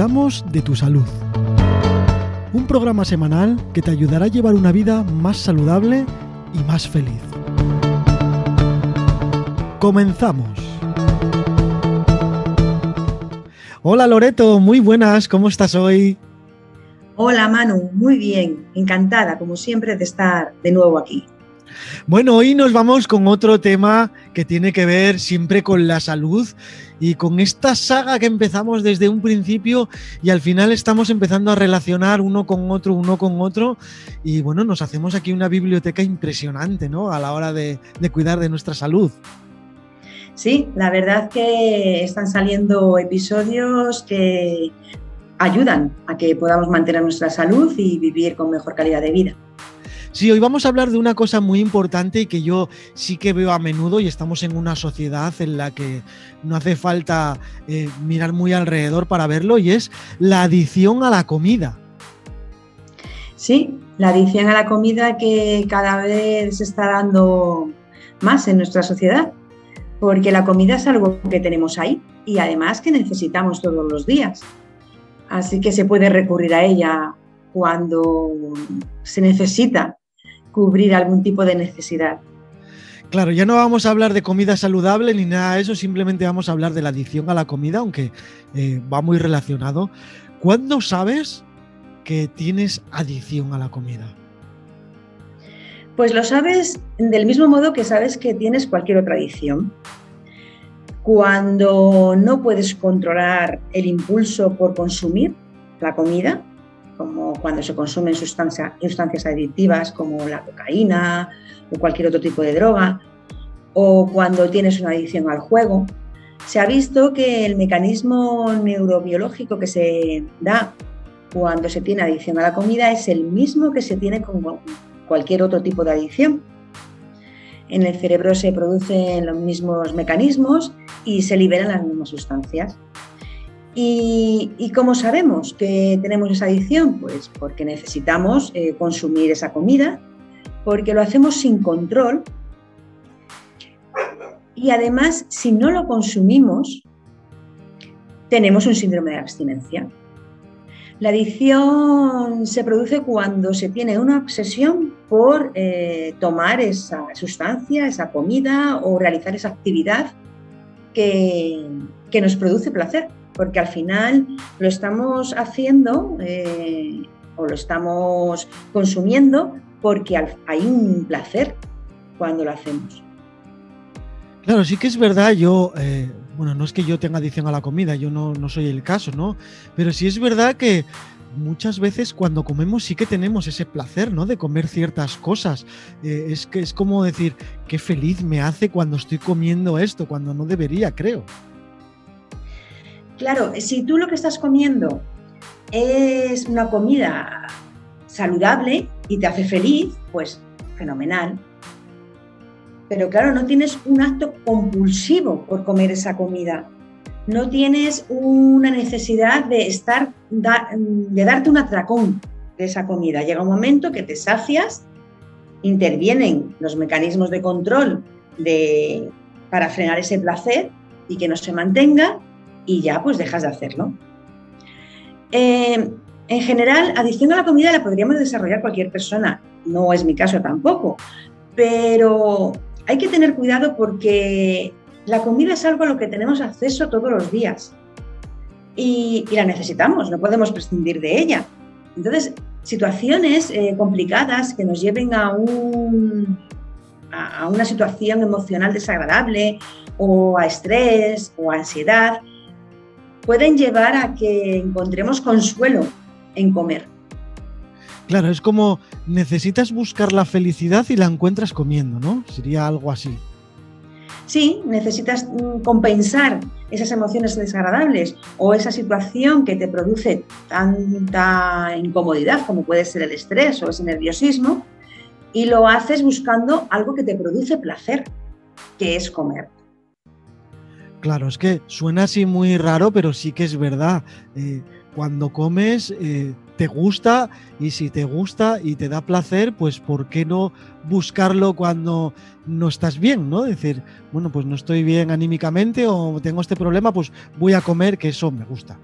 Cuidamos de tu salud. Un programa semanal que te ayudará a llevar una vida más saludable y más feliz. Comenzamos. Hola Loreto, muy buenas, ¿cómo estás hoy? Hola Manu, muy bien, encantada como siempre de estar de nuevo aquí. Bueno, hoy nos vamos con otro tema que tiene que ver siempre con la salud y con esta saga que empezamos desde un principio y al final estamos empezando a relacionar uno con otro, uno con otro y bueno, nos hacemos aquí una biblioteca impresionante, ¿no? A la hora de, de cuidar de nuestra salud. Sí, la verdad que están saliendo episodios que ayudan a que podamos mantener nuestra salud y vivir con mejor calidad de vida. Sí, hoy vamos a hablar de una cosa muy importante y que yo sí que veo a menudo y estamos en una sociedad en la que no hace falta eh, mirar muy alrededor para verlo y es la adicción a la comida. Sí, la adicción a la comida que cada vez se está dando más en nuestra sociedad, porque la comida es algo que tenemos ahí y además que necesitamos todos los días. Así que se puede recurrir a ella cuando se necesita cubrir algún tipo de necesidad. Claro, ya no vamos a hablar de comida saludable ni nada de eso, simplemente vamos a hablar de la adicción a la comida, aunque eh, va muy relacionado. ¿Cuándo sabes que tienes adicción a la comida? Pues lo sabes del mismo modo que sabes que tienes cualquier otra adicción. Cuando no puedes controlar el impulso por consumir la comida, como cuando se consumen sustancias, adictivas como la cocaína o cualquier otro tipo de droga, o cuando tienes una adicción al juego. Se ha visto que el mecanismo neurobiológico que se da cuando se tiene adicción a la comida es el mismo que se tiene con cualquier otro tipo de adicción. En el cerebro se producen los mismos mecanismos y se liberan las mismas sustancias. ¿Y, cómo sabemos que tenemos esa adicción? Pues porque necesitamos eh, consumir esa comida, porque lo hacemos sin control y además si no lo consumimos, tenemos un síndrome de abstinencia. La adicción se produce cuando se tiene una obsesión por eh, tomar esa sustancia, esa comida o realizar esa actividad que nos produce placer porque al final lo estamos haciendo eh, o lo estamos consumiendo porque hay un placer cuando lo hacemos. Claro, sí que es verdad, yo, eh, bueno, no es que yo tenga adicción a la comida, yo no, soy el caso, ¿no? Pero sí es verdad que muchas veces cuando comemos sí que tenemos ese placer, ¿no? De comer ciertas cosas. Eh, es que es como decir, qué feliz me hace cuando estoy comiendo esto, cuando no debería, creo. Claro, si tú lo que estás comiendo es una comida saludable y te hace feliz, pues fenomenal. Pero claro, no tienes un acto compulsivo por comer esa comida. No tienes una necesidad de estar, de darte un atracón de esa comida. Llega un momento que te sacias, intervienen los mecanismos de control para frenar ese placer y que no se mantenga y ya pues dejas de hacerlo. Eh, en general, adicción a la comida la podríamos desarrollar cualquier persona, no es mi caso tampoco, pero hay que tener cuidado porque la comida es algo a lo que tenemos acceso todos los días y, la necesitamos, no podemos prescindir de ella. Entonces, situaciones eh, complicadas que nos lleven a, un, a una situación emocional desagradable o a estrés o a ansiedad, pueden llevar a que encontremos consuelo en comer. Claro, es como necesitas buscar la felicidad y la encuentras comiendo, ¿no? Sería algo así. Sí, necesitas mm, compensar esas emociones desagradables o esa situación que te produce tanta incomodidad como puede ser el estrés o ese nerviosismo y lo haces buscando algo que te produce placer, que es comer. Claro, es que suena así muy raro, pero sí que es verdad. Eh, cuando comes eh, te gusta y si te gusta y te da placer, pues ¿por qué no buscarlo cuando no estás bien? ¿no? Decir, bueno, pues no estoy bien anímicamente o tengo este problema, pues voy a comer, que eso me gusta.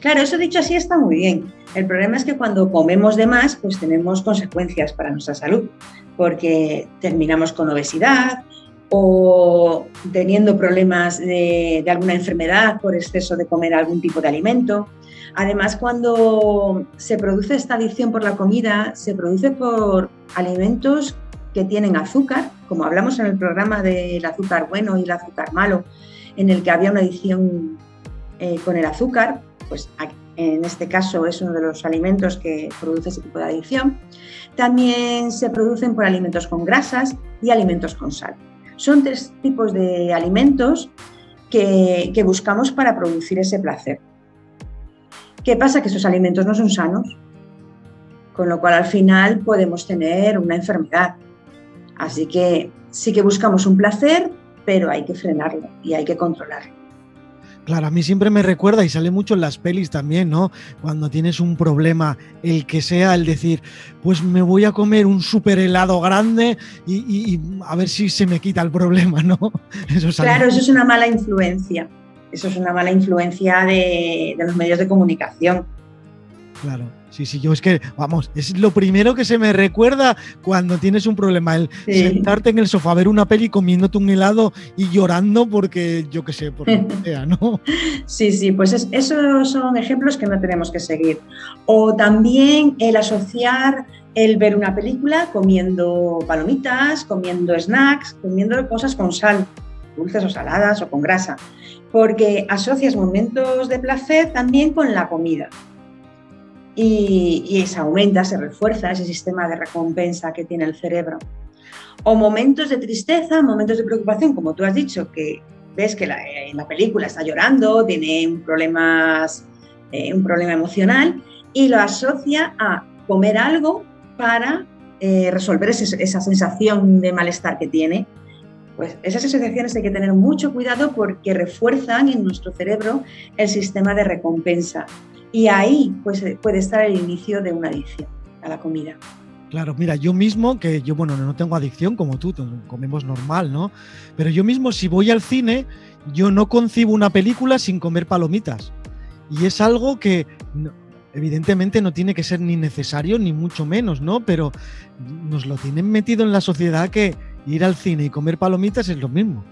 Claro, eso dicho así está muy bien. El problema es que cuando comemos de más, pues tenemos consecuencias para nuestra salud, porque terminamos con obesidad o teniendo problemas de, alguna enfermedad por exceso de comer algún tipo de alimento. Además, cuando se produce esta adicción por la comida, se produce por alimentos que tienen azúcar, como hablamos en el programa del azúcar bueno y el azúcar malo, en el que había una adicción eh, con el azúcar, pues en este caso es uno de los alimentos que produce ese tipo de adicción. También se producen por alimentos con grasas y alimentos con sal. Son tres tipos de alimentos que, buscamos para producir ese placer. ¿Qué pasa? Que esos alimentos no son sanos, con lo cual al final podemos tener una enfermedad. Así que sí que buscamos un placer, pero hay que frenarlo y hay que controlarlo. Claro, a mí siempre me recuerda y sale mucho en las pelis también, ¿no? Cuando tienes un problema, el que sea, el decir, pues me voy a comer un super helado grande y, a ver si se me quita el problema, ¿no? Eso claro, eso es una mala influencia. Eso es una mala influencia de, de los medios de comunicación. Claro. Sí, sí, yo es que, vamos, es lo primero que se me recuerda cuando tienes un problema, el sentarte en el sofá ver una peli comiéndote un helado y llorando porque, yo qué sé, por lo que sea, ¿no? Sí, sí, pues esos son ejemplos que no tenemos que seguir. O también el asociar el ver una película comiendo palomitas, comiendo snacks, comiendo cosas con sal, dulces o saladas o con grasa, porque asocias momentos de placer también con la comida y, se aumenta, se refuerza ese sistema de recompensa que tiene el cerebro. O momentos de tristeza, momentos de preocupación, como tú has dicho, que ves que en la película está llorando, tiene un, problemas, eh, un problema emocional y lo asocia a comer algo para eh, resolver esa sensación de malestar que tiene. Pues esas asociaciones hay que tener mucho cuidado porque refuerzan en nuestro cerebro el sistema de recompensa y ahí pues, eh, puede estar el inicio de una adicción a la comida. Claro, mira, yo mismo, que yo, bueno, no tengo adicción como tú, comemos normal, ¿no? Pero yo mismo, si voy al cine, yo no concibo una película sin comer palomitas. Y es algo que evidentemente no tiene que ser ni necesario, ni mucho menos, ¿no? Pero nos lo tienen metido en la sociedad que ir al cine y comer palomitas es lo mismo.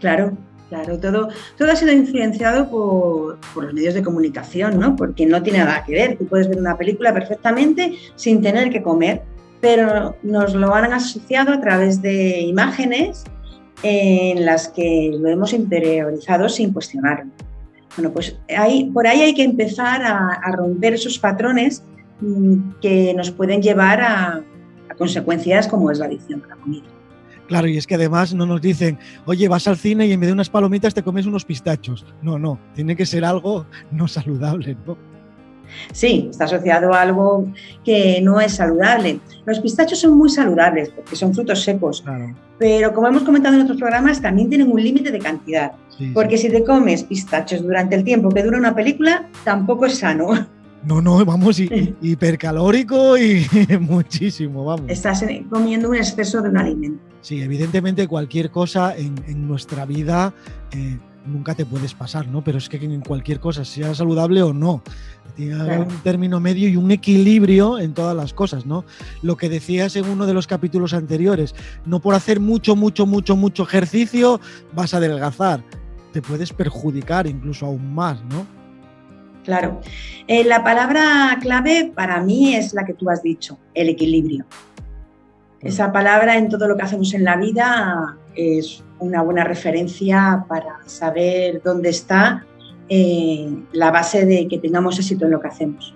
Claro, Claro, todo, todo ha sido influenciado por, los medios de comunicación, ¿no? Porque no tiene nada que ver. Tú puedes ver una película perfectamente sin tener que comer, pero nos lo han asociado a través de imágenes en las que lo hemos interiorizado sin cuestionarlo. Bueno, pues ahí, por ahí hay que empezar a, romper esos patrones mm, que nos pueden llevar a, a consecuencias como es la adicción a la comida. Claro, y es que además no nos dicen, oye, vas al cine y en vez de unas palomitas te comes unos pistachos. No, no, tiene que ser algo no saludable, ¿no? Sí, está asociado a algo que no es saludable. Los pistachos son muy saludables porque son frutos secos, pero como hemos comentado en otros programas, también tienen un límite de cantidad. porque si te comes pistachos durante el tiempo que dura una película, tampoco es sano. No, no, vamos, hipercalórico y muchísimo, vamos. Estás comiendo un exceso de un alimento. Sí, evidentemente cualquier cosa en, nuestra vida eh, nunca te puedes pasar, ¿no? Pero es que en cualquier cosa, sea saludable o no, tiene un término medio y un equilibrio en todas las cosas, ¿no? Lo que decías en uno de los capítulos anteriores, no por hacer mucho, mucho, mucho, mucho ejercicio vas a adelgazar, te puedes perjudicar incluso aún más, ¿no? Claro. Eh, la palabra clave para mí es la que tú has dicho, el equilibrio. Mm. Esa palabra en todo lo que hacemos en la vida es una buena referencia para saber dónde está eh, la base de que tengamos éxito en lo que hacemos.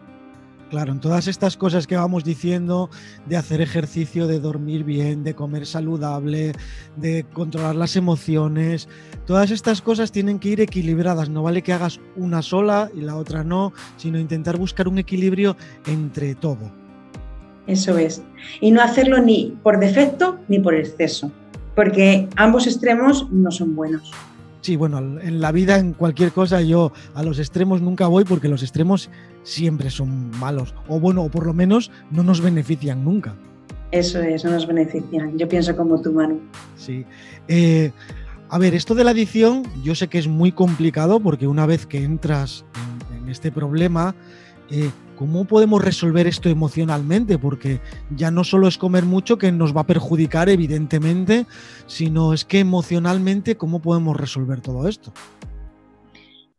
Claro, en todas estas cosas que vamos diciendo, de hacer ejercicio, de dormir bien, de comer saludable, de controlar las emociones, todas estas cosas tienen que ir equilibradas. No vale que hagas una sola y la otra no, sino intentar buscar un equilibrio entre todo. Eso es. Y no hacerlo ni por defecto ni por exceso, porque ambos extremos no son buenos. Sí, bueno, en la vida, en cualquier cosa, yo a los extremos nunca voy porque los extremos siempre son malos. O bueno, o por lo menos no nos benefician nunca. Eso es, no nos benefician. Yo pienso como tú, Manu. Sí. Eh, a ver, esto de la adicción, yo sé que es muy complicado porque una vez que entras en, en este problema, eh, ¿cómo podemos resolver esto emocionalmente? Porque ya no solo es comer mucho que nos va a perjudicar, evidentemente, sino es que emocionalmente, ¿cómo podemos resolver todo esto?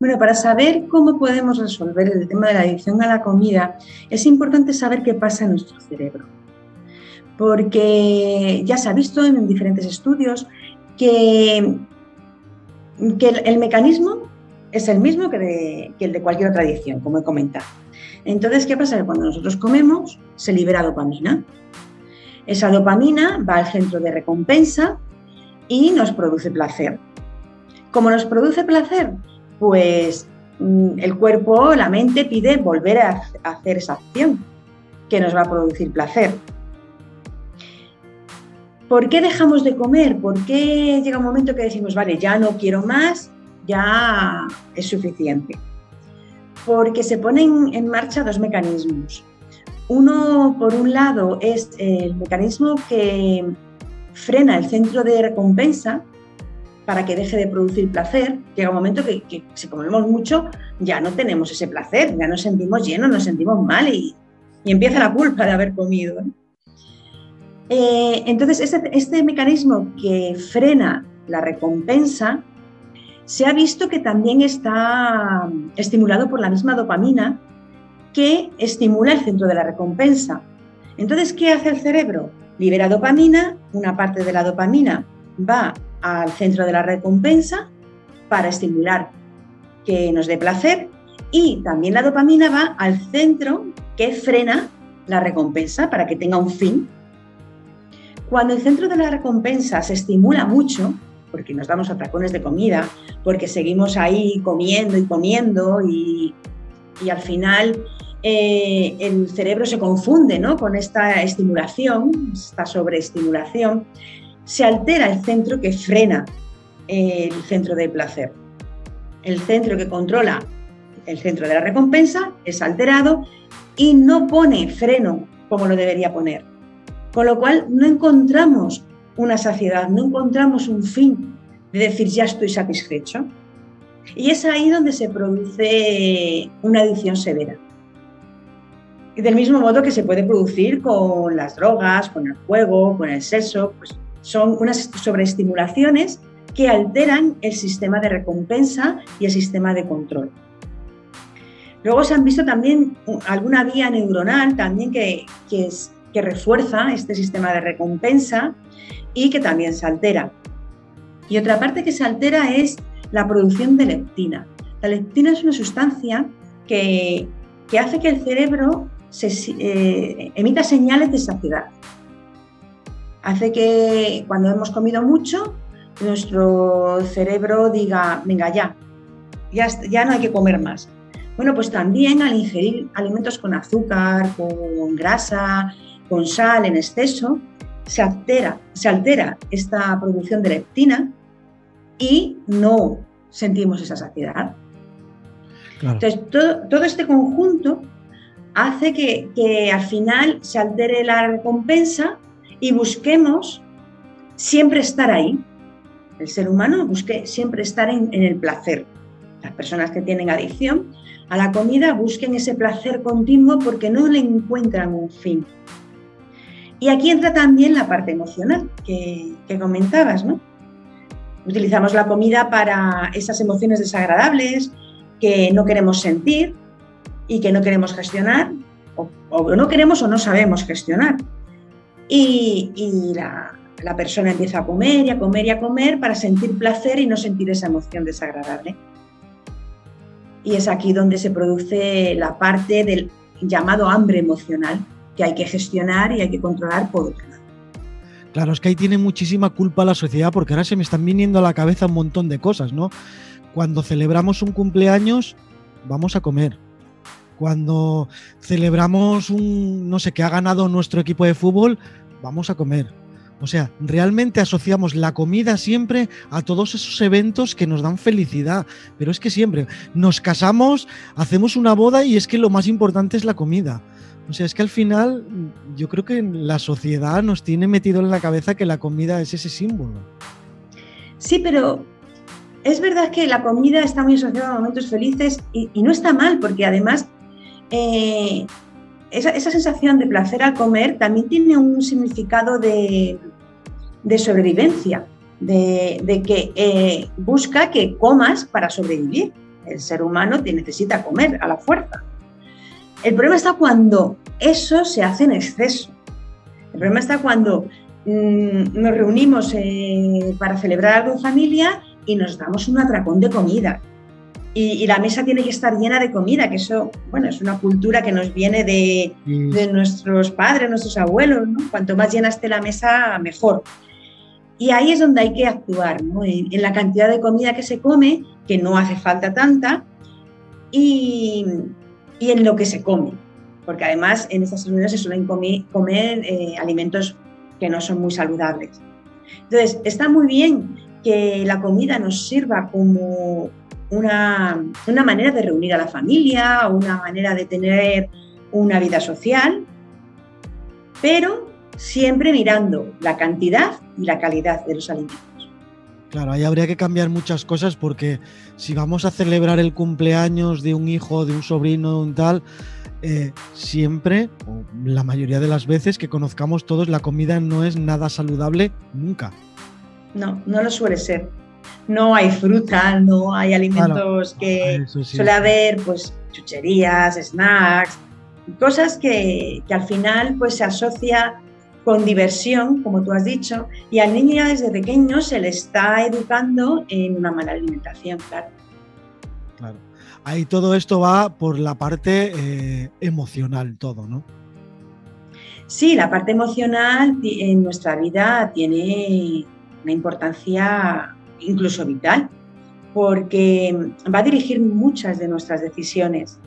Bueno, para saber cómo podemos resolver el tema de la adicción a la comida, es importante saber qué pasa en nuestro cerebro. Porque ya se ha visto en diferentes estudios que, que el, mecanismo es el mismo que, que el de cualquier otra adicción, como he comentado. Entonces, ¿qué pasa? Que cuando nosotros comemos, se libera dopamina. Esa dopamina va al centro de recompensa y nos produce placer. ¿Cómo nos produce placer? Pues mm, el cuerpo, la mente pide volver a hacer esa acción que nos va a producir placer. ¿Por qué dejamos de comer? ¿Por qué llega un momento que decimos, vale, ya no quiero más, ya es suficiente? Porque se ponen en marcha dos mecanismos. Uno, por un lado, es el mecanismo que frena el centro de recompensa para que deje de producir placer. Llega un momento que, si comemos mucho ya no tenemos ese placer, ya nos sentimos llenos, nos sentimos mal y, empieza la culpa de haber comido. Eh, entonces, este, este mecanismo que frena la recompensa se ha visto que también está estimulado por la misma dopamina que estimula el centro de la recompensa. Entonces, ¿qué hace el cerebro? Libera dopamina, una parte de la dopamina va al centro de la recompensa para estimular que nos dé placer y también la dopamina va al centro que frena la recompensa para que tenga un fin. Cuando el centro de la recompensa se estimula mucho, porque nos damos atracones de comida, porque seguimos ahí comiendo y comiendo y, al final eh, el cerebro se confunde ¿no? con esta estimulación, esta sobreestimulación, se altera el centro que frena el centro del placer. El centro que controla el centro de la recompensa es alterado y no pone freno como lo debería poner. Con lo cual no encontramos una saciedad, no encontramos un fin de decir ya estoy satisfecho. Y es ahí donde se produce una adicción severa. Y del mismo modo que se puede producir con las drogas, con el juego, con el sexo, pues son unas sobreestimulaciones que alteran el sistema de recompensa y el sistema de control. Luego se han visto también alguna vía neuronal también que, que, es, que refuerza este sistema de recompensa y que también se altera. Y otra parte que se altera es la producción de leptina. La leptina es una sustancia que, hace que el cerebro se, eh, emita señales de saciedad. Hace que cuando hemos comido mucho, nuestro cerebro diga, venga ya, ya, ya no hay que comer más. Bueno, pues también al ingerir alimentos con azúcar, con grasa, con sal en exceso, se altera, se altera esta producción de leptina y no sentimos esa saciedad. Entonces, todo, este conjunto hace que, al final se altere la recompensa y busquemos siempre estar ahí. El ser humano busque siempre estar en, en el placer. Las personas que tienen adicción a la comida busquen ese placer continuo porque no le encuentran un fin. Y aquí entra también la parte emocional que, comentabas, ¿no? Utilizamos la comida para esas emociones desagradables que no queremos sentir y que no queremos gestionar, o, no queremos o no sabemos gestionar. Y, la persona empieza a comer y a comer y a comer para sentir placer y no sentir esa emoción desagradable. Y es aquí donde se produce la parte del llamado hambre emocional, que hay que gestionar y hay que controlar por otro lado. Claro, es que ahí tiene muchísima culpa la sociedad porque ahora se me están viniendo a la cabeza un montón de cosas, ¿no? Cuando celebramos un cumpleaños, vamos a comer. Cuando celebramos un, no sé, que ha ganado nuestro equipo de fútbol, vamos a comer. O sea, realmente asociamos la comida siempre a todos esos eventos que nos dan felicidad. Pero es que siempre nos casamos, hacemos una boda y es que lo más importante es la comida. O sea, es que al final yo creo que la sociedad nos tiene metido en la cabeza que la comida es ese símbolo. Sí, pero es verdad que la comida está muy asociada a momentos felices y, no está mal, porque además eh, esa, sensación de placer al comer también tiene un significado de, sobrevivencia, de, que eh, busca que comas para sobrevivir. El ser humano necesita comer a la fuerza. El problema está cuando eso se hace en exceso. El problema está cuando mm, nos reunimos eh, para celebrar algo en familia y nos damos un atracón de comida. Y, la mesa tiene que estar llena de comida, que eso, bueno, es una cultura que nos viene de, nuestros padres, nuestros abuelos, ¿no? Cuanto más llena esté la mesa, mejor. Y ahí es donde hay que actuar, ¿no? en, la cantidad de comida que se come, que no hace falta tanta, y, y en lo que se come. Porque además en estas reuniones se suelen comer, eh, alimentos que no son muy saludables. Entonces, está muy bien que la comida nos sirva como una, una manera de reunir a la familia, una manera de tener una vida social, pero siempre mirando la cantidad y la calidad de los alimentos. Claro, ahí habría que cambiar muchas cosas porque si vamos a celebrar el cumpleaños de un hijo, de un sobrino, de un tal, eh, siempre, o la mayoría de las veces que conozcamos todos, la comida no es nada saludable nunca. No, no lo suele ser. No hay fruta, no hay alimentos que suele haber, pues chucherías, snacks, cosas que, que al final pues se asocia con diversión, como tú has dicho, y al niño ya desde pequeño se le está educando en una mala alimentación, claro. Claro. Ahí todo esto va por la parte eh, emocional, todo, ¿no? Sí, la parte emocional en nuestra vida tiene una importancia incluso vital, porque va a dirigir muchas de nuestras decisiones.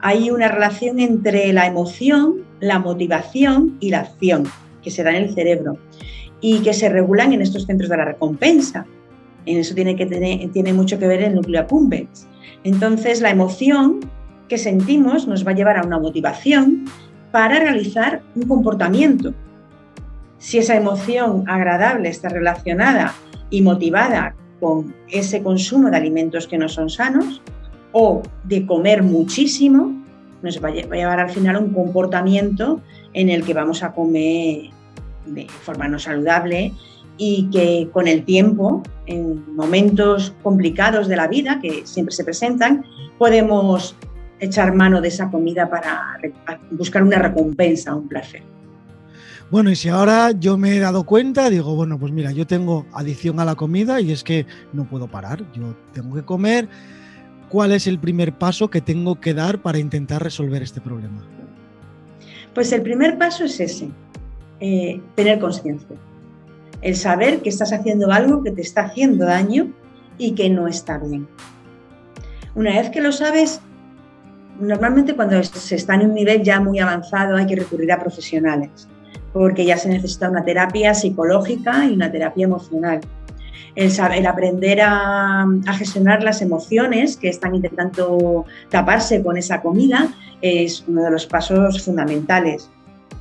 Hay una relación entre la emoción, la motivación y la acción que se da en el cerebro y que se regulan en estos centros de la recompensa. En eso tiene, que tener, tiene mucho que ver el núcleo accumbens. Entonces, la emoción que sentimos nos va a llevar a una motivación para realizar un comportamiento. Si esa emoción agradable está relacionada y motivada con ese consumo de alimentos que no son sanos o de comer muchísimo, nos va a llevar al final a un comportamiento en el que vamos a comer de forma no saludable y que con el tiempo, en momentos complicados de la vida que siempre se presentan, podemos echar mano de esa comida para buscar una recompensa, un placer. Bueno, y si ahora yo me he dado cuenta, digo, bueno, pues mira, yo tengo adicción a la comida y es que no puedo parar, yo tengo que comer. ¿Cuál es el primer paso que tengo que dar para intentar resolver este problema? Pues el primer paso es ese, eh, tener conciencia. El saber que estás haciendo algo que te está haciendo daño y que no está bien. Una vez que lo sabes, normalmente cuando se está en un nivel ya muy avanzado hay que recurrir a profesionales, porque ya se necesita una terapia psicológica y una terapia emocional. El, saber, aprender a, a, gestionar las emociones que están intentando taparse con esa comida es uno de los pasos fundamentales.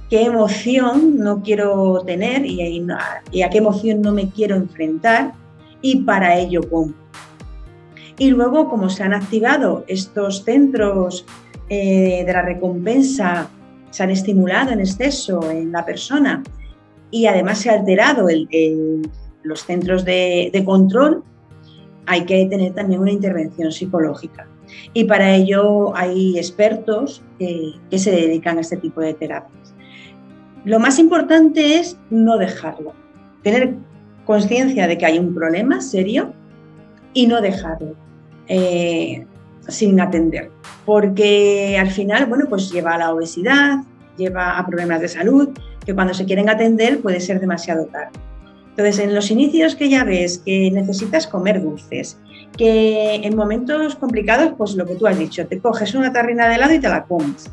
¿Qué emoción no quiero tener y, a qué emoción no me quiero enfrentar? Y para ello, ¿cómo? Y luego, como se han activado estos centros eh, de la recompensa, se han estimulado en exceso en la persona y además se ha alterado los centros de, control, hay que tener también una intervención psicológica. Y para ello hay expertos que se dedican a este tipo de terapias. Lo más importante es no dejarlo, tener conciencia de que hay un problema serio y no dejarlo eh, sin atender, porque al final, bueno, pues lleva a la obesidad, lleva a problemas de salud, que cuando se quieren atender puede ser demasiado tarde. Entonces, en los inicios que ya ves que necesitas comer dulces, que en momentos complicados, pues lo que tú has dicho, te coges una tarrina de helado y te la comes.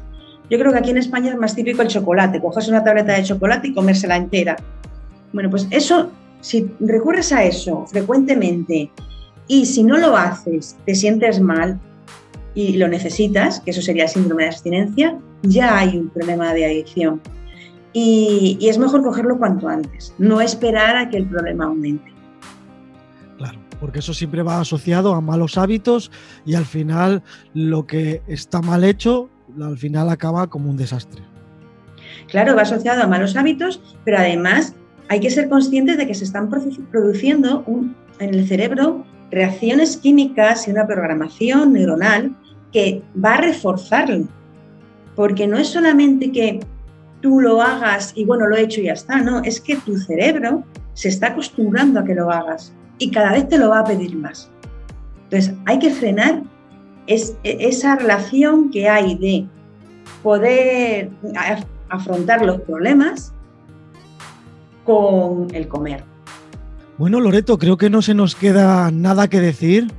Yo creo que aquí en España es más típico el chocolate, coges una tableta de chocolate y comérsela entera. Bueno, pues eso, si recurres a eso frecuentemente y si no lo haces, te sientes mal y lo necesitas, que eso sería síndrome de abstinencia, ya hay un problema de adicción. Y, y es mejor cogerlo cuanto antes, no esperar a que el problema aumente. Claro, porque eso siempre va asociado a malos hábitos y al final lo que está mal hecho, al final acaba como un desastre. Claro, va asociado a malos hábitos, pero además hay que ser conscientes de que se están produciendo en el cerebro reacciones químicas y una programación neuronal que va a reforzarlo. Porque no es solamente que tú lo hagas y bueno, lo he hecho y ya está, no, es que tu cerebro se está acostumbrando a que lo hagas y cada vez te lo va a pedir más. Entonces, hay que frenar esa relación que hay de poder afrontar los problemas con el comer. Bueno, Loreto, creo que no se nos queda nada que decir.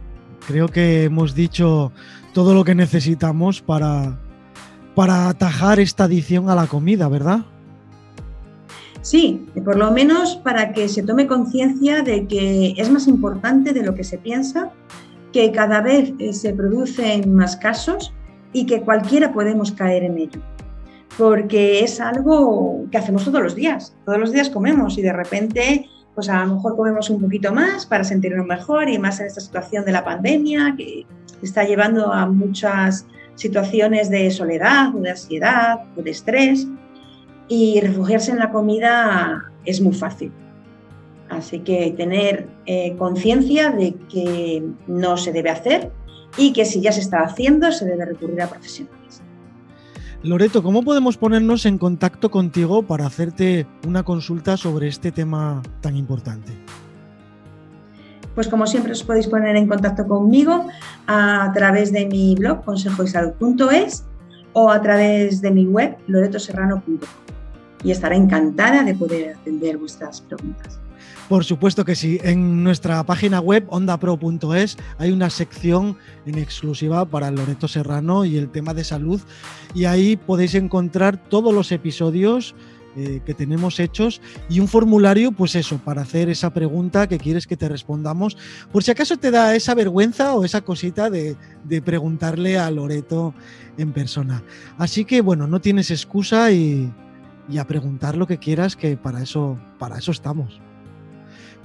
Creo que hemos dicho todo lo que necesitamos para, para atajar esta adicción a la comida, ¿verdad? Sí, por lo menos para que se tome conciencia de que es más importante de lo que se piensa, que cada vez eh, se producen más casos y que cualquiera podemos caer en ello. Porque es algo que hacemos todos los días. Todos los días comemos y de repente, pues a lo mejor comemos un poquito más para sentirnos mejor y más en esta situación de la pandemia que está llevando a muchas situaciones de soledad, de ansiedad, de estrés y refugiarse en la comida es muy fácil. Así que tener eh, conciencia de que no se debe hacer y que si ya se está haciendo se debe recurrir a profesionales. Loreto, ¿cómo podemos ponernos en contacto contigo para hacerte una consulta sobre este tema tan importante? Pues como siempre os podéis poner en contacto conmigo a través de mi blog consejoysalud.es o a través de mi web loretoserrano.com y estaré encantada de poder atender vuestras preguntas. Por supuesto que sí. En nuestra página web ondapro.es hay una sección en exclusiva para Loreto Serrano y el tema de salud y ahí podéis encontrar todos los episodios eh, que tenemos hechos y un formulario, pues eso, para hacer esa pregunta que quieres que te respondamos. Por si acaso te da esa vergüenza o esa cosita de, preguntarle a Loreto en persona. Así que bueno, no tienes excusa y, y a preguntar lo que quieras, que para eso, para eso estamos.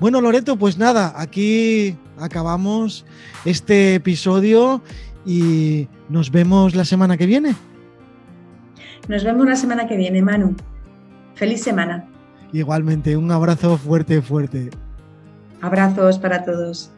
Bueno, Loreto, pues nada, aquí acabamos este episodio y nos vemos la semana que viene. Nos vemos la semana que viene, Manu. Feliz semana. Igualmente, un abrazo fuerte, fuerte. Abrazos para todos.